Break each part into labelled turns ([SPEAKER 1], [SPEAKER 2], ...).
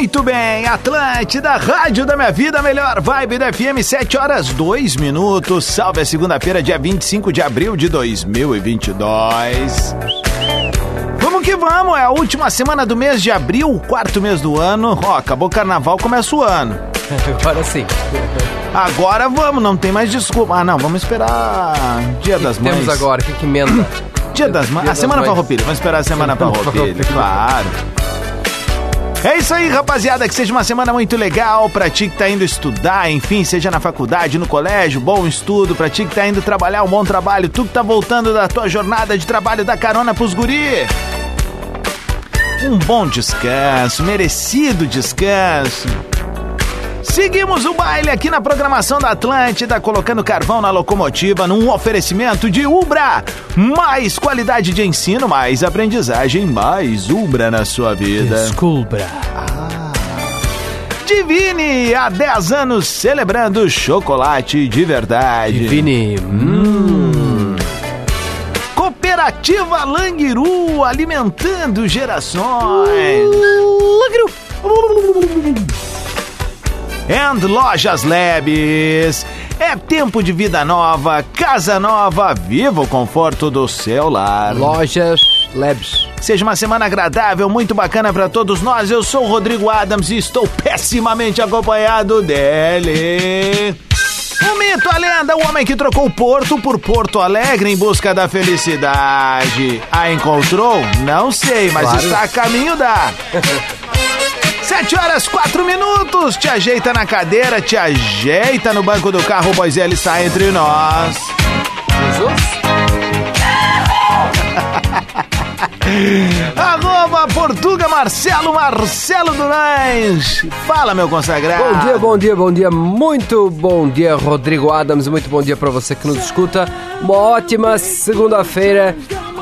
[SPEAKER 1] Muito bem, Atlântida, Rádio da Minha Vida, melhor vibe da FM, 7 horas 2 minutos. Salve a segunda-feira, dia 25 de abril de 2022. Vamos que vamos, é a última semana do mês de abril, quarto mês do ano. Ó, acabou o carnaval, começa o ano.
[SPEAKER 2] Agora sim.
[SPEAKER 1] Agora vamos, não tem mais desculpa. Ah, não, vamos esperar Dia
[SPEAKER 2] que
[SPEAKER 1] das
[SPEAKER 2] que
[SPEAKER 1] Mães.
[SPEAKER 2] temos agora? O que, que emenda?
[SPEAKER 1] Dia das Mães. A Semana Farroupilha, vamos esperar a Semana Farroupilha, claro. É isso aí, rapaziada. Que seja uma semana muito legal pra ti que tá indo estudar, enfim, seja na faculdade, no colégio, bom estudo. Pra ti que tá indo trabalhar, um bom trabalho. Tu que tá voltando da tua jornada de trabalho, da carona pros guri. Um bom descanso, merecido descanso. Seguimos o baile aqui na programação da Atlântida, colocando carvão na locomotiva num oferecimento de Ubra. Mais qualidade de ensino, mais aprendizagem, mais Ubra na sua vida.
[SPEAKER 2] Desculpa.
[SPEAKER 1] Ah. Divine, há 10 anos celebrando chocolate de verdade.
[SPEAKER 2] Divine.
[SPEAKER 1] Hum. Cooperativa Langiru, alimentando gerações.
[SPEAKER 2] Langiru.
[SPEAKER 1] And Lojas Labs. É tempo de vida nova, casa nova, viva o conforto do seu lar.
[SPEAKER 2] Lojas Labs.
[SPEAKER 1] Seja uma semana agradável, muito bacana para todos nós. Eu sou o Rodrigo Adams e estou pessimamente acompanhado dele. O mito, a lenda, o homem que trocou Porto por Porto Alegre em busca da felicidade. A encontrou? Não sei, mas
[SPEAKER 2] Claro.
[SPEAKER 1] está a caminho da. Sete horas, quatro minutos. Te ajeita na cadeira, te ajeita no banco do carro, pois ele está entre nós.
[SPEAKER 2] Jesus?
[SPEAKER 1] Arroba Portuga Marcelo, Marcelo Durães. Fala, meu consagrado.
[SPEAKER 2] Bom dia, bom dia, bom dia. Muito bom dia, Rodrigo Adams. Muito bom dia para você que nos escuta. Uma ótima segunda-feira.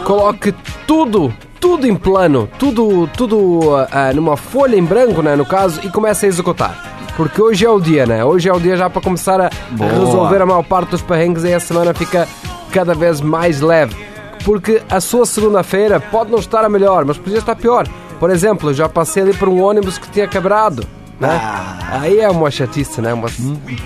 [SPEAKER 2] Coloque tudo, tudo em plano, tudo, tudo ah, numa folha em branco, né, no caso, e comece a executar. Porque hoje é o dia, né? Hoje é o dia já para começar a
[SPEAKER 1] Boa.
[SPEAKER 2] resolver a maior parte dos perrengues e a semana fica cada vez mais leve. Porque a sua segunda-feira pode não estar a melhor, mas podia estar pior. Por exemplo, eu já passei ali por um ônibus que tinha quebrado. Né?
[SPEAKER 1] Ah.
[SPEAKER 2] Aí é uma chatice, né? Umas,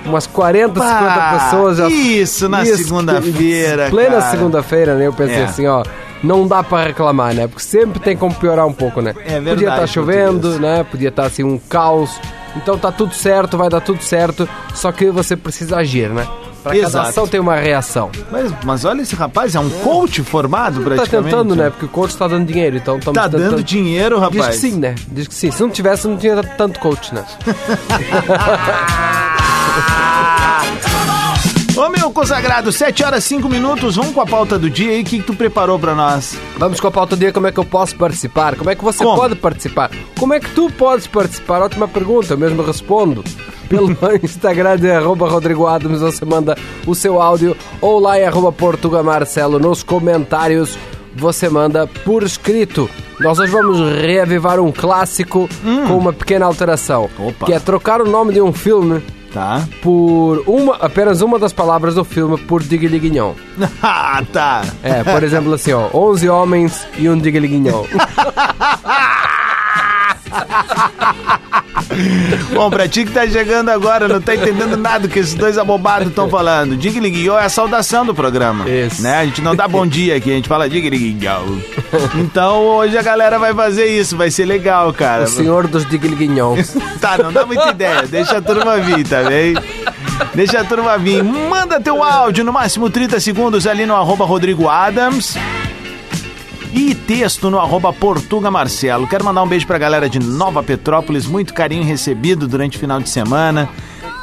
[SPEAKER 2] umas 40, 50
[SPEAKER 1] Pá,
[SPEAKER 2] pessoas já.
[SPEAKER 1] isso na segunda-feira,
[SPEAKER 2] Plena segunda-feira, né? Eu pensei
[SPEAKER 1] É.
[SPEAKER 2] assim, ó. Não dá pra reclamar, né? Porque sempre tem como piorar um pouco, né?
[SPEAKER 1] É verdade,
[SPEAKER 2] Podia estar chovendo, né? Podia estar assim um caos. Então tá tudo certo, vai dar tudo certo. Só que você precisa agir, né? Pra cada
[SPEAKER 1] Exato.
[SPEAKER 2] ação tem uma reação.
[SPEAKER 1] Mas, mas olha esse rapaz, é um coach formado
[SPEAKER 2] Tá
[SPEAKER 1] praticamente.
[SPEAKER 2] tentando, né? Porque o coach tá dando dinheiro, então estamos
[SPEAKER 1] Tá
[SPEAKER 2] tentando.
[SPEAKER 1] dando dinheiro,
[SPEAKER 2] Diz
[SPEAKER 1] rapaz.
[SPEAKER 2] que sim, né? Diz que sim. Se não tivesse, não tinha tanto coach, né?
[SPEAKER 1] Meu consagrado, 7 horas 5 minutos, vamos com a pauta do dia aí, o que, que tu preparou pra nós?
[SPEAKER 2] Vamos com a pauta do dia, como é que eu posso participar? Como é que você
[SPEAKER 1] Como?
[SPEAKER 2] pode participar? Como é que tu podes participar? Ótima pergunta, eu mesmo respondo. Pelo Instagram de arroba Rodrigo Adams, você manda o seu áudio ou lá em arroba Portuga Marcelo nos comentários você manda por escrito. Nós hoje vamos reavivar um clássico com uma pequena alteração.
[SPEAKER 1] Hum. Opa.
[SPEAKER 2] Que é trocar o nome de um filme
[SPEAKER 1] Tá?
[SPEAKER 2] por uma, apenas uma das palavras do filme por Digliguinhon.
[SPEAKER 1] ah, tá.
[SPEAKER 2] É, por exemplo assim, ó, 11 homens e um Digliguinhon.
[SPEAKER 1] Bom, pra ti que tá chegando agora, não tá entendendo nada que esses dois abobados estão falando. Digliguiô é a saudação do programa.
[SPEAKER 2] Isso.
[SPEAKER 1] Né? A gente não dá bom dia aqui, a gente fala digliguiô. Então hoje a galera vai fazer isso, vai ser legal, cara.
[SPEAKER 2] O senhor dos Digliguinhons.
[SPEAKER 1] Tá, não dá muita ideia, deixa a turma vir, tá bem? Deixa a turma vir. Manda teu áudio, no máximo 30 segundos, ali no arroba Rodrigo Adams. E texto no arroba Portuga Marcelo. Quero mandar um beijo pra galera de Nova Petrópolis, muito carinho recebido durante o final de semana.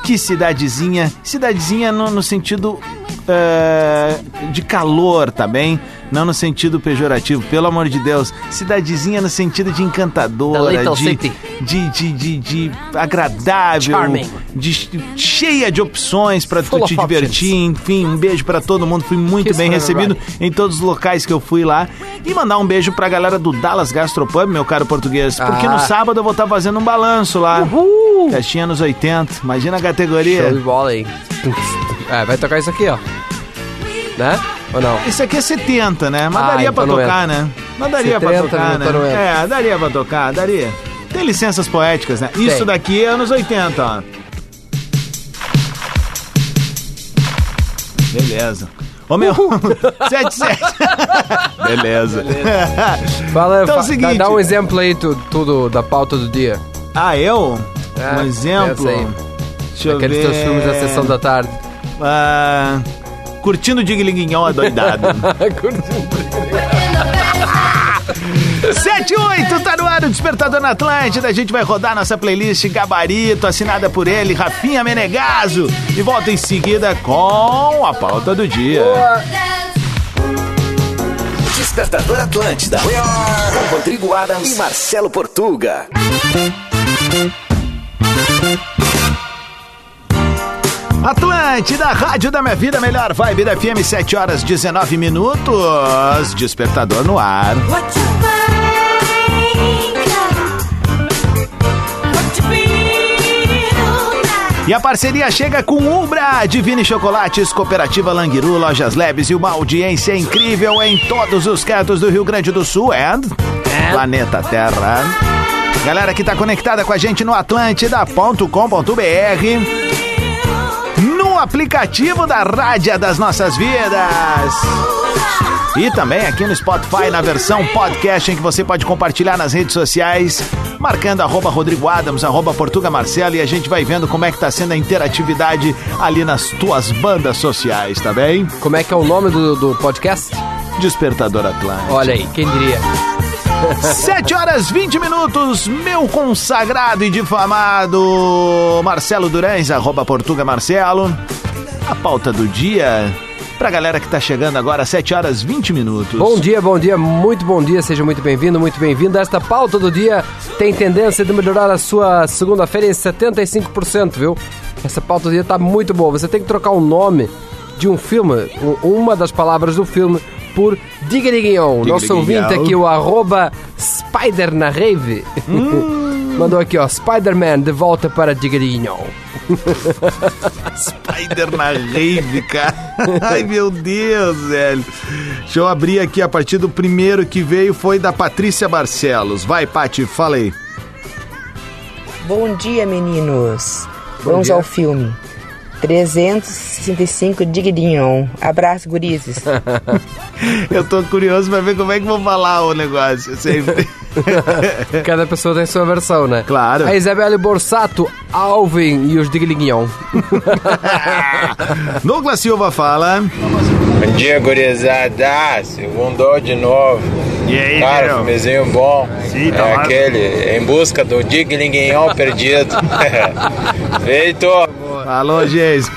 [SPEAKER 1] Que cidadezinha, cidadezinha no, no sentido eh, de calor, tá bem? Não no sentido pejorativo, pelo amor de Deus. Cidadezinha no sentido de encantadora, de, de, de, de, de agradável,
[SPEAKER 2] Charming.
[SPEAKER 1] de, cheia de opções pra tu te divertir. Enfim, um beijo pra todo mundo. Fui muito
[SPEAKER 2] Kiss
[SPEAKER 1] bem recebido
[SPEAKER 2] everybody.
[SPEAKER 1] em todos os locais que eu fui lá. E mandar um beijo pra galera do Dallas Gastropub, meu caro português. Porque
[SPEAKER 2] Ah.
[SPEAKER 1] no sábado eu vou estar fazendo um balanço lá.
[SPEAKER 2] Uhul!
[SPEAKER 1] Festinha nos 80. Imagina a
[SPEAKER 2] Show de
[SPEAKER 1] categoria.
[SPEAKER 2] bola aí. É, vai tocar isso aqui, ó. Né? Ou não?
[SPEAKER 1] Isso aqui é 70, né? Mas
[SPEAKER 2] Ah,
[SPEAKER 1] daria pra
[SPEAKER 2] então não
[SPEAKER 1] tocar, né? Mas daria pra
[SPEAKER 2] 70,
[SPEAKER 1] tocar,
[SPEAKER 2] então não
[SPEAKER 1] né?
[SPEAKER 2] entra.
[SPEAKER 1] É, daria pra tocar, daria. Tem licenças poéticas, né? Isso
[SPEAKER 2] Tem.
[SPEAKER 1] daqui é anos 80, ó. Beleza. Ô meu, 77. Beleza.
[SPEAKER 2] Fala,
[SPEAKER 1] Então é o seguinte-
[SPEAKER 2] dá, dá um exemplo aí, tu- tudo da pauta do dia.
[SPEAKER 1] Ah, eu?
[SPEAKER 2] É,
[SPEAKER 1] um exemplo.
[SPEAKER 2] aí.
[SPEAKER 1] Deixa eu
[SPEAKER 2] Aqueles
[SPEAKER 1] ver.
[SPEAKER 2] teus filmes da sessão da tarde.
[SPEAKER 1] Ah, curtindo o Diglinguinhão adoidado. 7 e 8, tá no ar o Despertador na Atlântida. A gente vai rodar nossa playlist Gabarito, assinada por ele, Rafinha Menegaso. E volta em seguida com a pauta do dia.
[SPEAKER 3] Despertador Atlântida. Com Rodrigo Adams e Marcelo Portuga.
[SPEAKER 1] Atlântida, Rádio da Minha Vida, melhor vibe da FM, 7 horas 19 minutos. Despertador no ar. E a parceria chega com Ubra, Divine Chocolates, Cooperativa Languiru, Lojas Leves e uma audiência incrível em todos os cantos do Rio Grande do Sul and Planeta Terra. Galera que tá conectada com a gente no atlântida.com.br aplicativo da Rádia das Nossas Vidas. E também aqui no Spotify, na versão podcast, em que você pode compartilhar nas redes sociais, marcando arroba Rodrigo Adams, arroba Portuga Marcelo, e a gente vai vendo como é que tá sendo a interatividade ali nas tuas bandas sociais, tá bem?
[SPEAKER 2] Como é que é o nome do, do podcast?
[SPEAKER 1] Despertador Atlântico.
[SPEAKER 2] Olha aí, quem diria?
[SPEAKER 1] 7 horas 20 minutos, meu consagrado e difamado Marcelo Durães, arroba Portuga Marcelo. A pauta do dia, pra galera que tá chegando agora, 7 horas 20 minutos.
[SPEAKER 2] Bom dia, bom dia, muito bom dia, seja muito bem-vindo, muito bem-vindo. Esta pauta do dia tem tendência de melhorar a sua segunda-feira em 75%, viu? Essa pauta do dia tá muito boa. Você tem que trocar o nome de um filme, uma das palavras do filme, por Digriguinhon. Nosso ouvinte aqui, o arroba Spider na Rave, mandou aqui, ó, Spider-Man de volta para Digriguinhon.
[SPEAKER 1] Spider na rave, cara. Ai, meu Deus, velho. Deixa eu abrir aqui a partir do primeiro que veio, foi da Patrícia Barcelos. Vai, Pati, fala aí.
[SPEAKER 4] Bom dia, meninos.
[SPEAKER 2] Bom
[SPEAKER 4] Vamos
[SPEAKER 2] dia.
[SPEAKER 4] ao filme. 365 Digdignon. Abraço, gurizes.
[SPEAKER 1] Eu tô curioso pra ver como é que vou falar o negócio. Sempre.
[SPEAKER 2] Cada pessoa tem sua versão, né?
[SPEAKER 1] Claro.
[SPEAKER 2] A Isabelle Borsato, Alvin e os Digriguinhon.
[SPEAKER 1] Douglas Silva fala.
[SPEAKER 5] Bom dia, gurizada. Segundou de novo.
[SPEAKER 1] E aí,
[SPEAKER 5] Cara,
[SPEAKER 1] Verão?
[SPEAKER 5] filmezinho bom.
[SPEAKER 1] Sim, tá
[SPEAKER 5] é aquele, em busca do Diglinguinhão perdido. Feito.
[SPEAKER 1] Falou, Geis.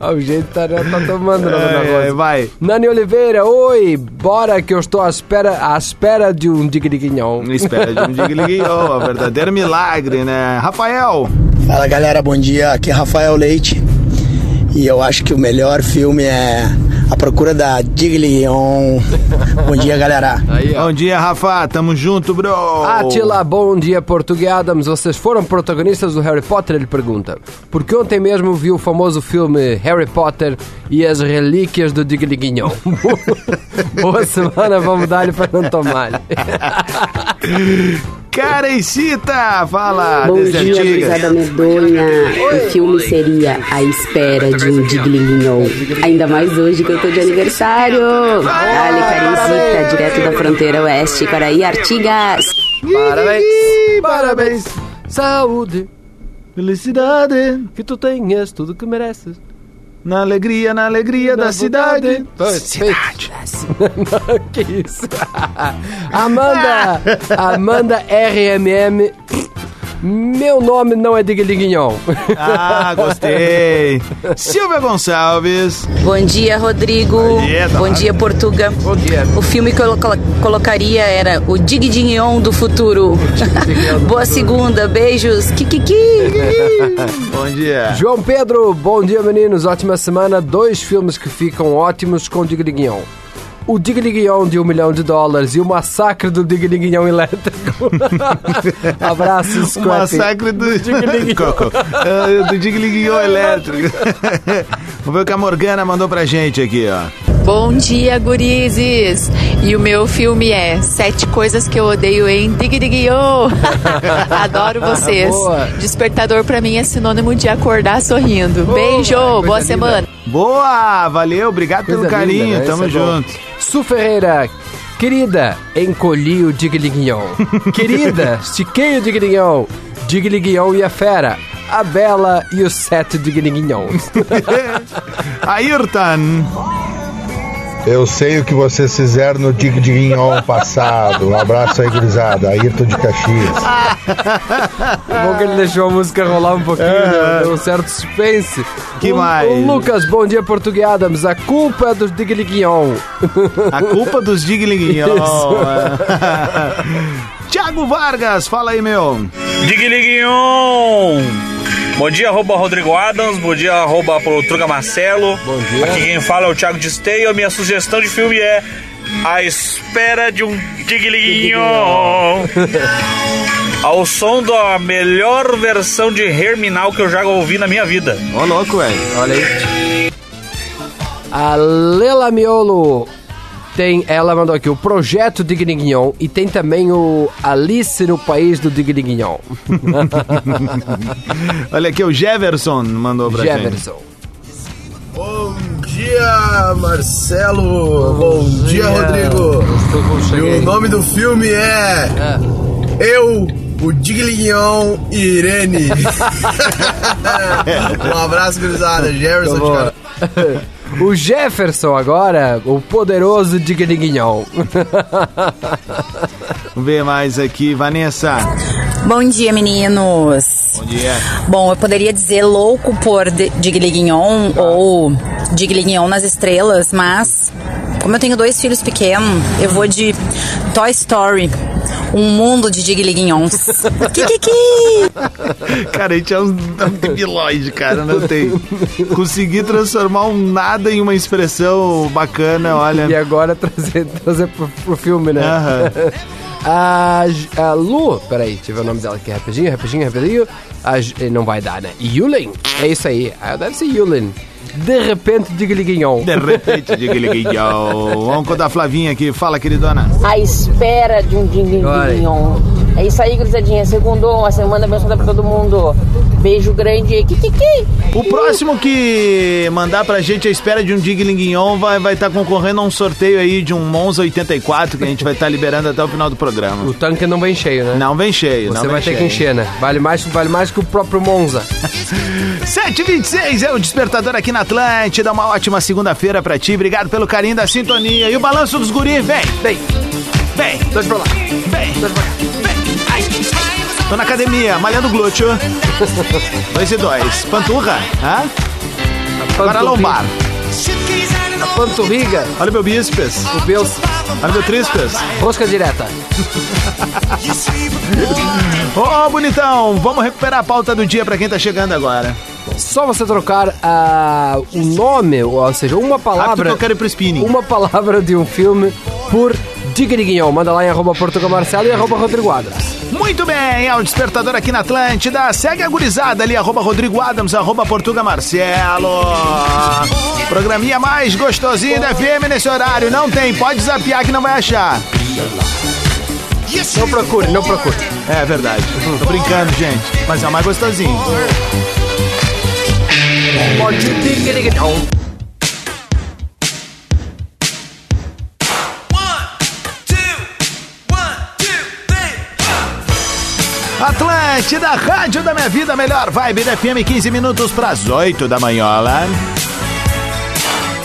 [SPEAKER 2] O jeito tá, tá tomando
[SPEAKER 1] Ai, ai,
[SPEAKER 2] negócio.
[SPEAKER 1] vai.
[SPEAKER 2] Nani Oliveira, oi, bora que eu estou à espera, à espera de um Digriguinhon.
[SPEAKER 1] Espera de um digliguinho, um verdadeiro milagre, né? Rafael.
[SPEAKER 6] Fala galera, bom dia. Aqui é Rafael Leite. E eu acho que o melhor filme é A Procura da Diglion. bom dia, galera.
[SPEAKER 2] Aí.
[SPEAKER 1] Bom dia, Rafa. Tamo junto, bro.
[SPEAKER 2] Atila, bom dia, Português Adams. Vocês foram protagonistas do Harry Potter? Ele pergunta. Porque ontem mesmo vi o famoso filme Harry Potter e as Relíquias do Digriguinhon. Boa semana, vamos dar-lhe para não tomar.
[SPEAKER 1] Carecita, fala.
[SPEAKER 7] Bom dia, gurizada medonha. O filme seria A Espera de um Diglinho. Ainda mais hoje que eu tô de aniversário. Dale, Carinzita, direto da fronteira oeste, Caraí, Artigas.
[SPEAKER 2] Parabéns, parabéns, saúde,
[SPEAKER 1] Felicidade.
[SPEAKER 2] Que tu tenhas tudo que mereces.
[SPEAKER 1] Na alegria, na alegria da cidade.
[SPEAKER 2] Cidade. que isso? Amanda. Amanda RMM. Meu nome não é Digliguinhon.
[SPEAKER 1] Ah, gostei. Silvia Gonçalves.
[SPEAKER 8] Bom dia, Rodrigo.
[SPEAKER 1] Bom dia, Tamara.
[SPEAKER 8] Bom dia, Portuga.
[SPEAKER 2] Bom dia.
[SPEAKER 8] O filme que eu colo- colocaria era o Dig Dignon do futuro. Boa segunda, beijos. Kikiki.
[SPEAKER 1] Bom dia.
[SPEAKER 2] João Pedro, bom dia meninos, ótima semana. Dois filmes que ficam ótimos com Digliguinhon. O Digliguinhon de um milhão de dólares e o massacre do Digliguinhon elétrico. Abraços,
[SPEAKER 1] O massacre do. Ah, do Digliguinho elétrico. Vamos ver o que a Morgana mandou pra gente aqui, ó.
[SPEAKER 9] Bom dia, gurizes! E o meu filme é Sete Coisas que eu odeio em Dig Dig Yo! Adoro vocês!
[SPEAKER 2] Boa.
[SPEAKER 9] Despertador pra mim é sinônimo de acordar sorrindo. Beijo!
[SPEAKER 2] coisa
[SPEAKER 9] Boa
[SPEAKER 2] linda.
[SPEAKER 9] semana!
[SPEAKER 1] Boa, valeu, obrigado pelo
[SPEAKER 2] Coisa
[SPEAKER 1] carinho,
[SPEAKER 2] linda, né?
[SPEAKER 1] tamo
[SPEAKER 2] é bom. Su Ferreira, querida, encolhi o Digliguinhon. querida, estiquei o Digliguinhon. Digliguinhon e a fera. A Bela e os sete Digliguinhons.
[SPEAKER 1] Ayrton.
[SPEAKER 10] Eu sei o que vocês fizeram no Dig Diguinhon passado. Um abraço aí, gurizada. Ayrton de Caxias.
[SPEAKER 2] bom que ele deixou a música rolar um pouquinho, deu, deu um certo suspense.
[SPEAKER 1] Que
[SPEAKER 2] o,
[SPEAKER 1] mais?
[SPEAKER 2] O Lucas, bom dia, Português Adams. A culpa é dos Digliguinhon.
[SPEAKER 1] A culpa dos Digliguinhos. Tiago Vargas, fala aí, meu.
[SPEAKER 5] Digliguinhon! Bom dia, arroba Rodrigo Adams. Bom dia, arroba Portuga Marcelo.
[SPEAKER 2] Bom dia.
[SPEAKER 5] Aqui quem fala é o Thiago de Esteio. A minha sugestão de filme é A Espera de um Digliguinhon. Ao som da melhor versão de Herminal que eu já ouvi na minha vida.
[SPEAKER 1] Ô, louco, velho.
[SPEAKER 2] Olha aí. A Lela Miolo tem, ela mandou aqui o projeto Digliguinhon e tem também o Alice no País do Digliguinhon.
[SPEAKER 1] Olha aqui, o Jefferson mandou pra gente.
[SPEAKER 2] Jefferson.
[SPEAKER 11] Bom dia, Marcelo. Bom, dia, Rodrigo. E o nome do filme é Eu, o Digliguinhon e Irene. um abraço, gurizada. Jefferson de. Cara.
[SPEAKER 2] O Jefferson agora, o poderoso Digliguinhon.
[SPEAKER 1] Vamos ver mais aqui, Vanessa.
[SPEAKER 12] Bom dia, meninos.
[SPEAKER 1] Bom dia.
[SPEAKER 12] Bom, eu poderia dizer louco por Digliguignon ou Digliguignon nas estrelas, mas como eu tenho dois filhos pequenos, eu vou de Toy Story, um mundo de Digliguignons. Kikiki!
[SPEAKER 1] Cara, a gente é um um debilóide, cara, não tem. Conseguir transformar um nada em uma expressão bacana, olha.
[SPEAKER 2] E agora trazer, trazer pro, pro filme, né?
[SPEAKER 1] Aham.
[SPEAKER 2] A, J- a Lu, peraí, deixa eu ver o nome dela aqui rapidinho, rapidinho, rapidinho. A, J- não vai dar, né? Yulin, é isso aí. Ah, Deve ser Yulin. De repente, Digliguignon.
[SPEAKER 1] De repente, Digliguignon. Vamos contar a Flavinha aqui. Fala, queridona.
[SPEAKER 13] À espera de um dinguinho. É isso aí, gurizadinha. Segundo, uma semana abençoada pra todo mundo. Beijo grande. Kikiki.
[SPEAKER 1] O próximo que mandar pra gente a espera de um Diglinguinhon vai estar vai tá concorrendo a um sorteio aí de um Monza 84 que a gente vai estar liberando até o final do programa.
[SPEAKER 2] O tanque não vem cheio, né?
[SPEAKER 1] Não vem cheio,
[SPEAKER 2] Você
[SPEAKER 1] não
[SPEAKER 2] vai ter
[SPEAKER 1] cheio.
[SPEAKER 2] que encher, né? Vale mais, vale mais que o próprio Monza.
[SPEAKER 1] 726 é o despertador aqui na Atlântida. Uma ótima segunda-feira pra ti. Obrigado pelo carinho da sintonia. E o balanço dos guris, vem!
[SPEAKER 2] Vem!
[SPEAKER 1] Vem!
[SPEAKER 2] Dois pra lá.
[SPEAKER 1] Vem! Tô na academia, malhando glúteo. dois e dois. Panturra? Hã? Para lombar.
[SPEAKER 2] A panturriga.
[SPEAKER 1] Olha meu bíceps.
[SPEAKER 2] O Bills.
[SPEAKER 1] Olha meu tríceps.
[SPEAKER 2] Rosca direta.
[SPEAKER 1] Ô, bonitão, vamos recuperar a pauta do dia pra quem tá chegando agora.
[SPEAKER 2] Só você trocar ah, o nome, ou seja, uma palavra.
[SPEAKER 1] Ah, eu quero ir pro spinning.
[SPEAKER 2] Uma palavra de um filme por Digriguinhão. Manda lá em arroba Portugal Marcelo e arroba Rodrigo Adams.
[SPEAKER 1] Muito bem, é o despertador aqui na Atlântida. Segue a gurizada ali, arroba Rodrigo Adams, arroba Portuga Marcelo. Programinha mais gostosinho da FM nesse horário. Não tem, pode zapiar que não vai achar.
[SPEAKER 2] Não procure, não procure.
[SPEAKER 1] É verdade. Tô brincando, gente. Mas é o mais gostosinho.
[SPEAKER 2] Pode
[SPEAKER 1] Atlântida, rádio da minha vida, melhor vibe da FM, 15 minutos para as 8 da manhola.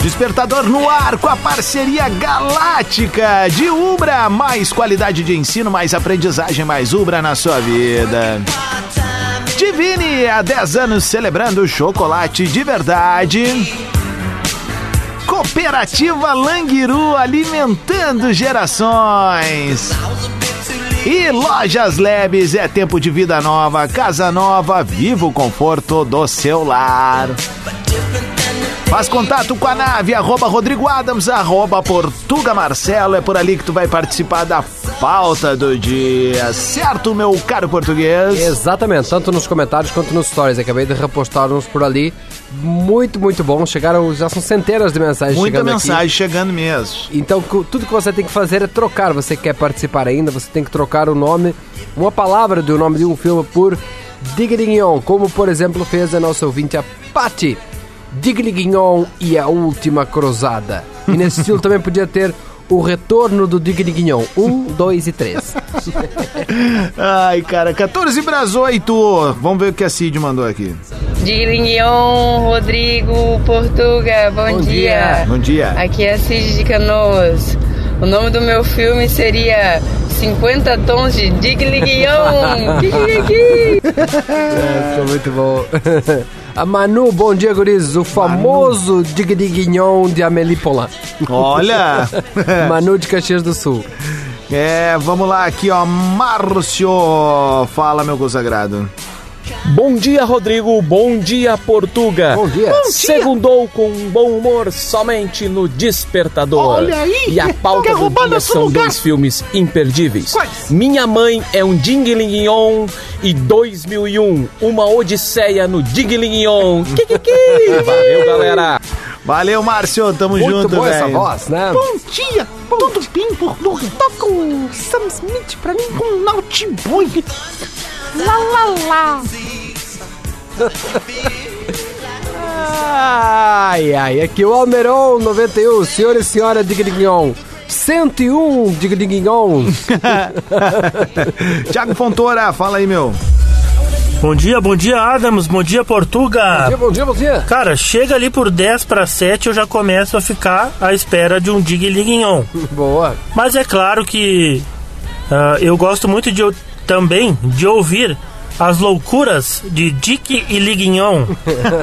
[SPEAKER 1] Despertador no ar com a parceria galáctica de Ubra. Mais qualidade de ensino, mais aprendizagem, mais Ubra na sua vida. Divine, há 10 anos celebrando chocolate de verdade. Cooperativa Languiru alimentando gerações. E Lojas Lebes é tempo de vida nova, casa nova, viva o conforto do seu lar. Faz contato com a nave, arroba Rodrigo Adams, arroba Portuga Marcelo. É por ali que tu vai participar da pauta do dia. Certo, meu caro português?
[SPEAKER 2] Exatamente, tanto nos comentários quanto nos stories. Acabei de repostar uns por ali. Muito, muito bom. Chegaram, já são centenas de mensagens
[SPEAKER 1] Muita
[SPEAKER 2] chegando
[SPEAKER 1] mensagem
[SPEAKER 2] aqui.
[SPEAKER 1] chegando mesmo.
[SPEAKER 2] Então, tudo que você tem que fazer é trocar. Você quer participar ainda, você tem que trocar o nome, uma palavra do nome de um filme por Digrignon, como por exemplo fez a nossa ouvinte, a Patti. Digrignon e a Última Cruzada. E nesse estilo também podia ter o retorno do Digrignon. Um, dois e três.
[SPEAKER 1] Ai, cara, 14 para as 8. Vamos ver o que a Cid mandou aqui.
[SPEAKER 14] Digrignon, Rodrigo, Portuga, bom,
[SPEAKER 1] Bom
[SPEAKER 14] dia.
[SPEAKER 1] dia. Bom dia.
[SPEAKER 14] Aqui é a Cid de Canoas. O nome do meu filme seria 50 Tons de Digrignon.
[SPEAKER 2] É, ficou muito bom. A Manu, bom dia, guris. O famoso Digdignon de Amélie Poulain.
[SPEAKER 1] Olha!
[SPEAKER 2] Manu de Caxias do Sul.
[SPEAKER 1] É, vamos lá aqui, ó. Márcio, fala, meu consagrado.
[SPEAKER 15] Bom dia, Rodrigo. Bom dia, Portuga.
[SPEAKER 2] Bom dia.
[SPEAKER 15] Segundou com bom humor somente no Despertador.
[SPEAKER 16] Olha aí,
[SPEAKER 15] E a pauta do dia são
[SPEAKER 16] lugar?
[SPEAKER 15] dois filmes imperdíveis. Minha Mãe é um Dinglingnon e 2001, Uma Odisseia no Dinglingnon. Valeu, galera.
[SPEAKER 1] Valeu, Márcio. Tamo
[SPEAKER 2] Muito
[SPEAKER 1] junto,
[SPEAKER 2] boa essa
[SPEAKER 1] velho.
[SPEAKER 2] voz, né?
[SPEAKER 16] Bom dia, tudo bem, Portuga? Toca o Sam Smith pra mim com um Nautiboy. Lá, lá, lá.
[SPEAKER 2] Ai, ai, aqui o Almeron 91, senhor e senhora Digdignon. 101 Digdignon.
[SPEAKER 1] Tiago Fontoura, fala aí, meu.
[SPEAKER 17] Bom dia, bom dia, Adams. Bom dia, Portuga.
[SPEAKER 2] Bom dia, bom dia, bom dia.
[SPEAKER 17] Cara, chega ali por 10 para 7, eu já começo a ficar à espera de um Dig Lignon.
[SPEAKER 2] Boa.
[SPEAKER 17] Mas é claro que ah, eu gosto muito de, também de ouvir as loucuras de Dick e Lignon.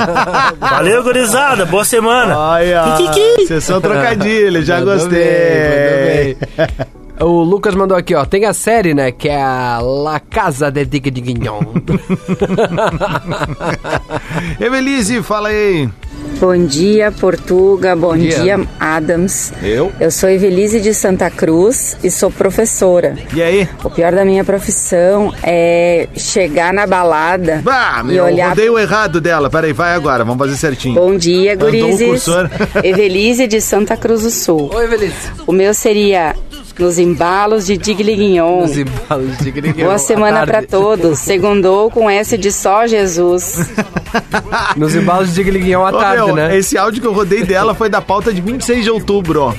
[SPEAKER 17] Valeu, gurizada. Boa semana.
[SPEAKER 1] Olha, sessão trocadilho, já
[SPEAKER 2] Mandou
[SPEAKER 1] gostei.
[SPEAKER 2] bem, bem. O Lucas mandou aqui, ó. Tem a série, né? Que é a La Casa de Digdignon.
[SPEAKER 1] Evelise, fala aí.
[SPEAKER 18] Bom dia, Portuga. Bom,
[SPEAKER 1] Bom dia.
[SPEAKER 18] dia. Adams.
[SPEAKER 1] Eu?
[SPEAKER 18] Eu sou Evelise de Santa Cruz e sou professora.
[SPEAKER 1] E aí?
[SPEAKER 18] O pior da minha profissão é chegar na balada
[SPEAKER 1] Ah,
[SPEAKER 18] e
[SPEAKER 1] meu,
[SPEAKER 18] olhar.
[SPEAKER 1] rodei o errado dela. Peraí, vai agora, vamos fazer certinho.
[SPEAKER 18] Bom dia,
[SPEAKER 1] Andou o
[SPEAKER 18] gurizes.
[SPEAKER 1] cursor.
[SPEAKER 18] Evelise de Santa Cruz do Sul.
[SPEAKER 2] Oi, Evelise.
[SPEAKER 18] O meu seria nos embalos de Diglignon.
[SPEAKER 2] Nos embalos de Diglignon.
[SPEAKER 18] Boa semana
[SPEAKER 2] tarde.
[SPEAKER 18] todos. Segundou com S de só Jesus.
[SPEAKER 2] Nos embalos de Diglignon à
[SPEAKER 1] Ô,
[SPEAKER 2] tarde,
[SPEAKER 1] meu,
[SPEAKER 2] né?
[SPEAKER 1] Esse áudio que eu rodei dela foi da pauta de 26 de outubro, ó.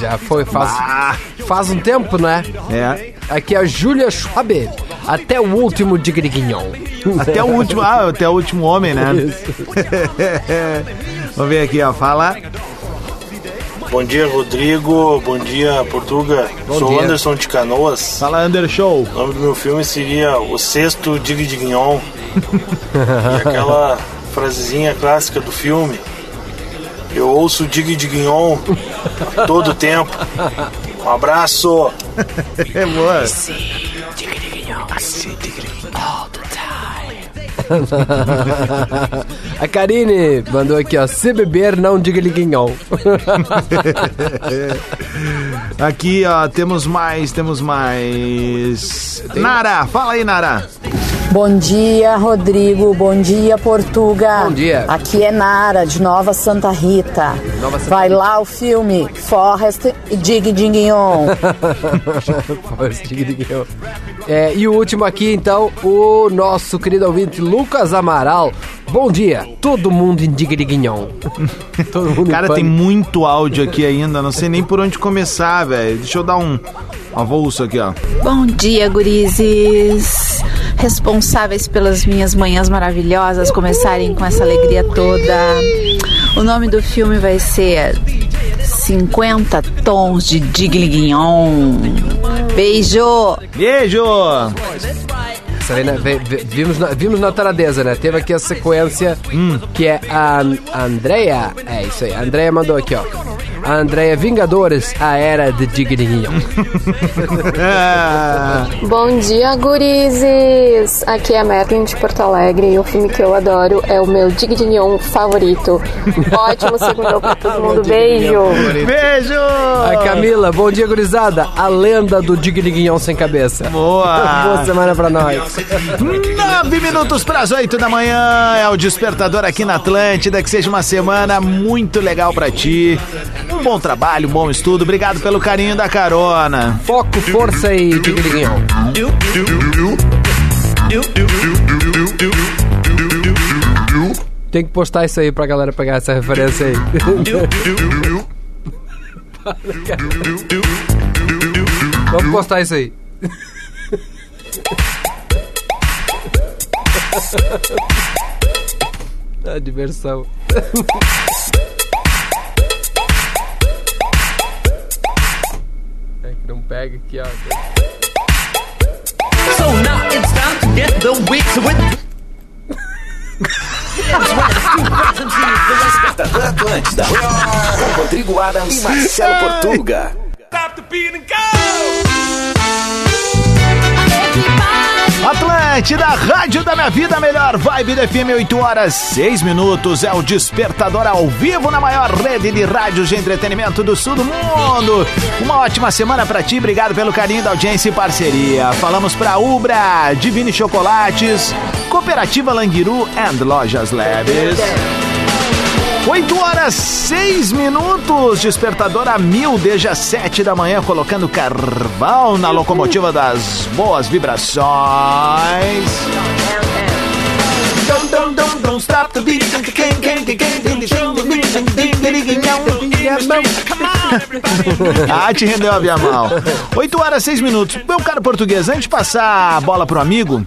[SPEAKER 2] Já foi, faz, faz um tempo, né?
[SPEAKER 1] É.
[SPEAKER 2] Aqui é a Júlia Schwabe. Até o último Diglignon.
[SPEAKER 1] Até o último, ah, até o último homem, né? Vamos ver aqui, ó. Fala.
[SPEAKER 19] Bom dia, Rodrigo. Bom dia, Portuga.
[SPEAKER 1] Bom
[SPEAKER 19] Sou
[SPEAKER 1] dia.
[SPEAKER 19] Anderson de Canoas.
[SPEAKER 1] Fala, Under Show.
[SPEAKER 19] O nome do meu filme seria O Sexto Dig Dignon. e aquela frasezinha clássica do filme. Eu ouço Dig Dignon todo o tempo. Um abraço.
[SPEAKER 1] É boa.
[SPEAKER 2] A Karine mandou aqui, ó. Se beber, não diga liguinhol.
[SPEAKER 1] Aqui, ó, temos mais, temos mais. Nara, fala aí, Nara.
[SPEAKER 20] Bom dia, Rodrigo. Bom dia, Portuga.
[SPEAKER 2] Bom dia.
[SPEAKER 20] Aqui é Nara, de Nova Santa Rita.
[SPEAKER 2] Nova Santa
[SPEAKER 20] Vai lá o filme Forrest e Dig Dignon.
[SPEAKER 2] Forrest Dignon. É, e o último aqui, então, o nosso querido ouvinte Lucas Amaral. Bom dia, todo mundo em Diglignon. todo mundo em
[SPEAKER 1] Cara, tem muito áudio aqui ainda, não sei nem por onde começar, velho. Deixa eu dar um, Avulso aqui, ó.
[SPEAKER 9] Bom dia, gurizes. Responsáveis pelas minhas manhãs maravilhosas começarem com essa alegria toda. O nome do filme vai ser 50 Tons de Digliguignon. Beijo!
[SPEAKER 1] Beijo!
[SPEAKER 2] Né, vimos, na, vimos na taradeza, né? Teve aqui a sequência que é a a Andrea. É isso aí, a Andrea mandou aqui, ó. A Andrea Vingadores, a era de Digninho.
[SPEAKER 21] Bom dia, gurizes! Aqui é a Merlin de Porto Alegre e o filme que eu adoro é o meu Digdignon favorito. Ótimo segundo pra todo mundo, beijo!
[SPEAKER 1] Beijo!
[SPEAKER 2] A Camila, bom dia, gurizada. A lenda do Digninho sem cabeça.
[SPEAKER 1] Boa!
[SPEAKER 2] Boa semana pra nós.
[SPEAKER 1] Nove minutos para as oito da manhã é o despertador aqui na Atlântida. Que seja uma semana muito legal para ti. Bom trabalho, bom estudo. Obrigado pelo carinho da carona.
[SPEAKER 2] Foco, força e Digninho. Tem que postar isso aí pra galera pegar essa referência aí. Vamos postar isso aí. A diversão. pega aqui, ó.
[SPEAKER 3] So now it's time to get the weeks with. Despertador Atlântida. Com Rodrigo Adams e Marcelo Portuga.
[SPEAKER 1] Atlântida, Rádio da Minha Vida, melhor vibe do FM, 8 horas 6 minutos. É o despertador ao vivo na maior rede de rádios de entretenimento do sul do mundo. Uma ótima semana pra ti, obrigado pelo carinho da audiência e parceria. Falamos pra Ubra, Divine Chocolates, Cooperativa Languiru and Lojas Leves. 8 horas 6 minutos, despertador a mil desde as 7 da manhã, colocando carvão na locomotiva das boas vibrações. ah, te rendeu a via mal. 8 horas 6 minutos. Meu caro português, antes de passar a bola pro amigo,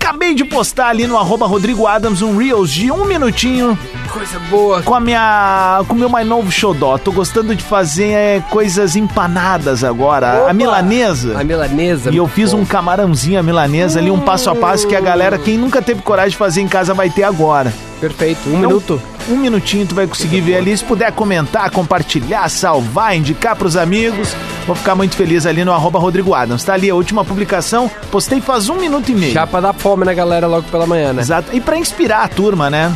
[SPEAKER 1] acabei de postar ali no arroba Rodrigo Adams um Reels de um minutinho.
[SPEAKER 2] Coisa boa.
[SPEAKER 1] Com a minha. Com o meu mais novo xodó. Tô gostando de fazer é, coisas empanadas agora.
[SPEAKER 2] Opa!
[SPEAKER 1] A milanesa.
[SPEAKER 2] A milanesa.
[SPEAKER 1] E eu fiz um camarãozinho a milanesa ali, um passo a passo que a galera, quem nunca teve coragem de fazer em casa, vai ter agora.
[SPEAKER 2] Perfeito, um
[SPEAKER 1] Então,
[SPEAKER 2] minuto.
[SPEAKER 1] Um minutinho tu vai conseguir ver ali. Se puder comentar, compartilhar, salvar, indicar pros amigos, vou ficar muito feliz ali no arroba Rodrigo Adams. Tá ali a última publicação, postei faz um minuto e meio.
[SPEAKER 2] Já pra dar fome na galera logo pela manhã, né?
[SPEAKER 1] Exato. E pra inspirar a turma, né?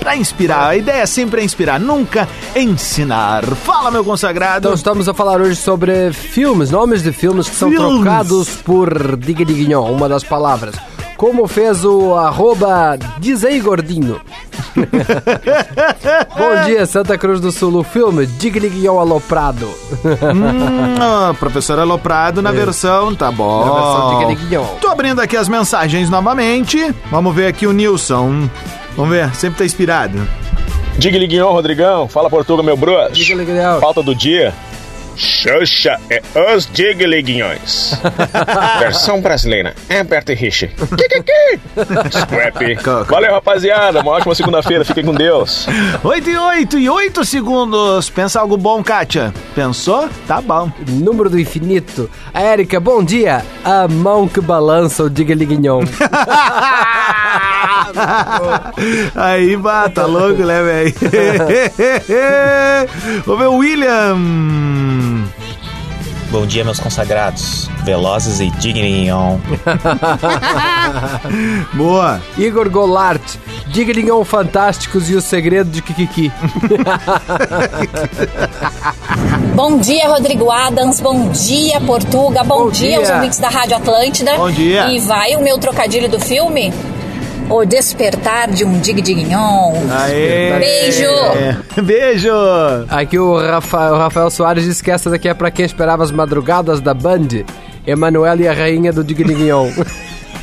[SPEAKER 1] Pra inspirar. A ideia sempre é inspirar, nunca ensinar. Fala, meu consagrado.
[SPEAKER 2] Então estamos a falar hoje sobre filmes, nomes de filmes que são
[SPEAKER 1] Filmes.
[SPEAKER 2] trocados por Digdignon, uma das palavras. Como fez o arroba Diz aí Gordinho. Bom dia, Santa Cruz do Sul. O filme Digdignon Aloprado.
[SPEAKER 1] Hum, professor Aloprado na
[SPEAKER 2] É.
[SPEAKER 1] versão, tá bom.
[SPEAKER 2] Na versão.
[SPEAKER 1] Tô abrindo aqui as mensagens novamente. Vamos ver aqui o Nilson. Vamos ver, sempre tá inspirado.
[SPEAKER 22] Digliguinhão, Rodrigão. Fala Portuga, meu bros. Falta do dia. Xuxa é os Digliguinhões. Versão brasileira. Herbert Rich. Scrap. Valeu, rapaziada. Uma ótima segunda-feira. Fiquem com Deus.
[SPEAKER 1] 8 e 8 e 8 segundos. Pensa algo bom, Kátia? Pensou? Tá bom.
[SPEAKER 2] Número do infinito. A Érica, bom dia. A mão que balança o Diglignon.
[SPEAKER 1] Aí, vá, tá louco, né, velho? Vamos ver o William.
[SPEAKER 23] Bom dia, meus consagrados, velozes e dignion.
[SPEAKER 1] Boa.
[SPEAKER 2] Igor Golart, Diglignon Fantásticos e o Segredo de Kikiki.
[SPEAKER 24] Bom dia, Rodrigo Adams. Bom dia, Portuga. Bom, dia,
[SPEAKER 2] dia.
[SPEAKER 24] os ouvintes da Rádio Atlântida.
[SPEAKER 1] Bom dia.
[SPEAKER 24] E vai o meu trocadilho do filme? O Despertar de um Digdignon.
[SPEAKER 1] Aê.
[SPEAKER 24] Beijo!
[SPEAKER 1] Beijo!
[SPEAKER 2] Aqui o Rafael, o Rafael Soares diz que essa daqui é pra quem esperava as madrugadas da Band. Emanuela e a rainha do Diglignon.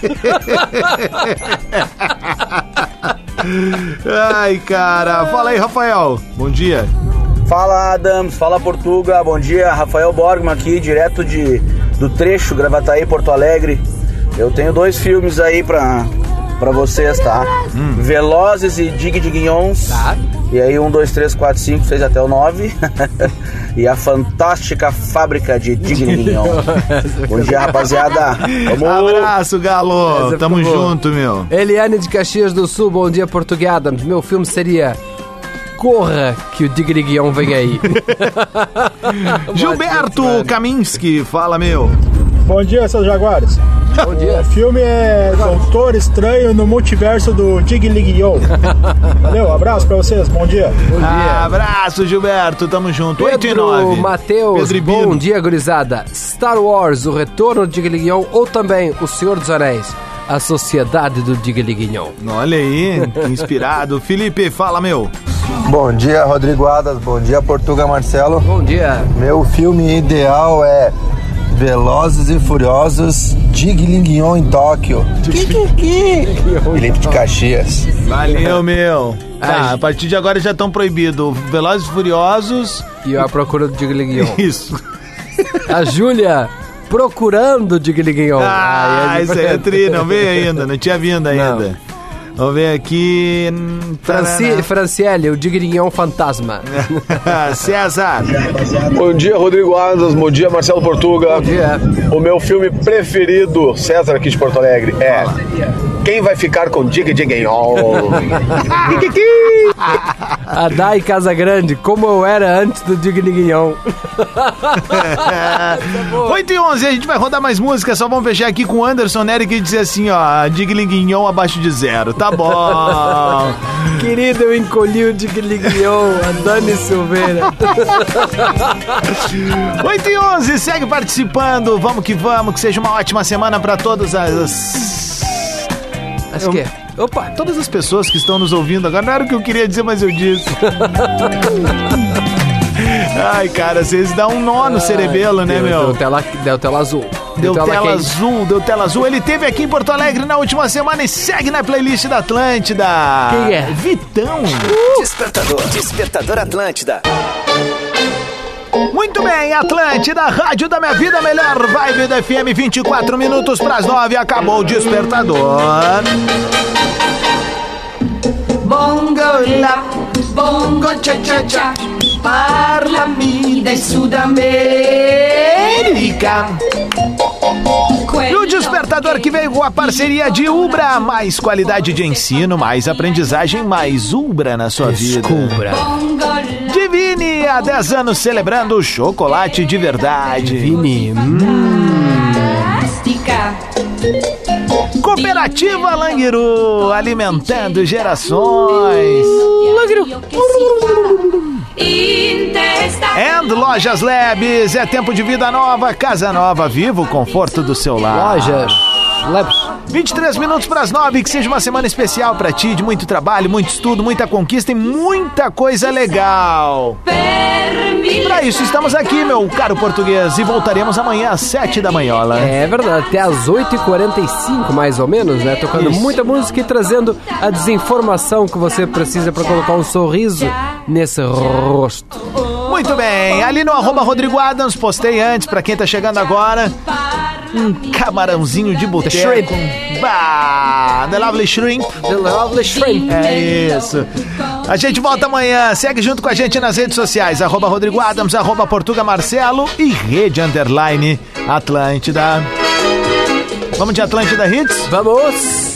[SPEAKER 1] Ai, cara. Fala aí, Rafael. Bom dia.
[SPEAKER 25] Fala Adams, fala Portuga, bom dia, Rafael Borgman aqui, direto de,
[SPEAKER 26] do trecho Gravataí Porto Alegre. Eu tenho dois filmes aí pra, pra vocês, tá? Velozes e Dig Diguinhons. E aí, um, dois, três, quatro, cinco, seis até o nove. e a fantástica fábrica de Dig Diguinhon. Bom dia, rapaziada. Vamos!
[SPEAKER 1] Abraço, Galo.
[SPEAKER 2] Essa
[SPEAKER 1] Tamo junto, meu.
[SPEAKER 2] Eliane de Caxias do Sul, bom dia, Português Adams. Meu filme seria Corra, que o Digriguião vem aí.
[SPEAKER 1] Gilberto Kaminski, fala, meu.
[SPEAKER 27] Bom dia, seus jaguares.
[SPEAKER 2] Bom dia.
[SPEAKER 27] O filme é Doutor Estranho no Multiverso do Dig Lig Yo. Valeu, abraço pra vocês, bom dia.
[SPEAKER 1] Ah, abraço, Gilberto. Tamo junto. 8 e 9.
[SPEAKER 2] Pedro Matheus,
[SPEAKER 1] Pedro
[SPEAKER 2] bom dia, gurizada. Star Wars, o retorno de Digriguião ou também O Senhor dos Anéis, a sociedade do Digriguião.
[SPEAKER 1] Olha aí, inspirado. Felipe, fala, meu.
[SPEAKER 28] Bom dia, Rodrigo Adas. Bom dia, Portuga Marcelo.
[SPEAKER 2] Bom dia.
[SPEAKER 28] Meu filme ideal é Velozes e Furiosos Dig Linguion em Tóquio. Felipe de Caxias.
[SPEAKER 1] Valeu, meu. Tá, a partir de agora já estão proibidos Velozes e Furiosos.
[SPEAKER 2] E a procura do Digriguião.
[SPEAKER 1] Isso.
[SPEAKER 2] A Júlia, procurando o Digriguião.
[SPEAKER 1] Ah, isso aí é tri, não veio ainda, não tinha vindo ainda. Vamos ver aqui. hum,
[SPEAKER 2] Franci, Franciele, o Digriguião fantasma.
[SPEAKER 1] César.
[SPEAKER 29] Bom dia, Rodrigo Adas. Bom dia, Marcelo Portuga. Bom
[SPEAKER 2] dia.
[SPEAKER 29] O meu filme preferido, César aqui de Porto Alegre, é Quem vai ficar com Dig Digenhol?
[SPEAKER 2] A Dai Casa Grande, como eu era antes do Digriguião.
[SPEAKER 1] 8 e 11, a gente vai rodar mais música, só vamos fechar aqui com o Anderson Nery que diz assim, ó, Diglinguinhon abaixo de zero, tá bom.
[SPEAKER 2] Querido, eu encolhi o Digriguião, a Dani Silveira.
[SPEAKER 1] 8 e 11, segue participando, vamos que vamos, que seja uma ótima semana pra todas as...
[SPEAKER 2] Que é.
[SPEAKER 1] Opa, todas as pessoas que estão nos ouvindo agora, não era o que eu queria dizer, mas eu disse. Ai, cara, vocês dão um nó no cerebelo, né,
[SPEAKER 2] Deu-
[SPEAKER 1] meu?
[SPEAKER 2] Deu tela, deu tela azul.
[SPEAKER 1] Deu tela,
[SPEAKER 2] quente.
[SPEAKER 1] azul, deu tela azul. Ele teve aqui em Porto Alegre na última semana e segue na playlist da Atlântida.
[SPEAKER 3] Quem é?
[SPEAKER 1] Vitão.
[SPEAKER 3] Despertador. Despertador Atlântida.
[SPEAKER 1] Muito bem, Atlântida, Rádio da Minha Vida, melhor vibe da FM, 24 minutos pras 9, acabou o despertador.
[SPEAKER 16] Bongo la, bongo cha cha cha, parlami de Sudamérica.
[SPEAKER 1] E o despertador que veio com a parceria de Ubra, mais qualidade de ensino, mais aprendizagem, mais Ubra na sua vida. Divine, há 10 anos celebrando o chocolate de verdade. Divine. Cooperativa Languiru, alimentando gerações. Lojas Labs, é tempo de vida nova, casa nova, viva o conforto do seu lar.
[SPEAKER 2] Lojas Labs.
[SPEAKER 1] 23 minutos para as 9, que seja uma semana especial para ti, de muito trabalho, muito estudo, muita conquista e muita coisa legal. Para isso estamos aqui, meu caro português, e voltaremos amanhã às 7 da manhola.
[SPEAKER 2] É verdade, até às 8h45 mais ou menos, né? Tocando
[SPEAKER 1] Isso.
[SPEAKER 2] muita música e trazendo a desinformação que você precisa para colocar um sorriso nesse rosto.
[SPEAKER 1] Muito bem, ali no arroba Rodrigo Adams, postei antes pra quem tá chegando agora. Um camarãozinho de boteco.
[SPEAKER 2] shrimp.
[SPEAKER 1] Bah, the lovely shrimp.
[SPEAKER 2] The lovely shrimp.
[SPEAKER 1] É isso. A gente volta amanhã. Segue junto com a gente nas redes sociais. Arroba Rodrigo Adams, arroba Portuga Marcelo e rede underline Atlântida. Vamos de Atlântida Hits?
[SPEAKER 2] Vamos!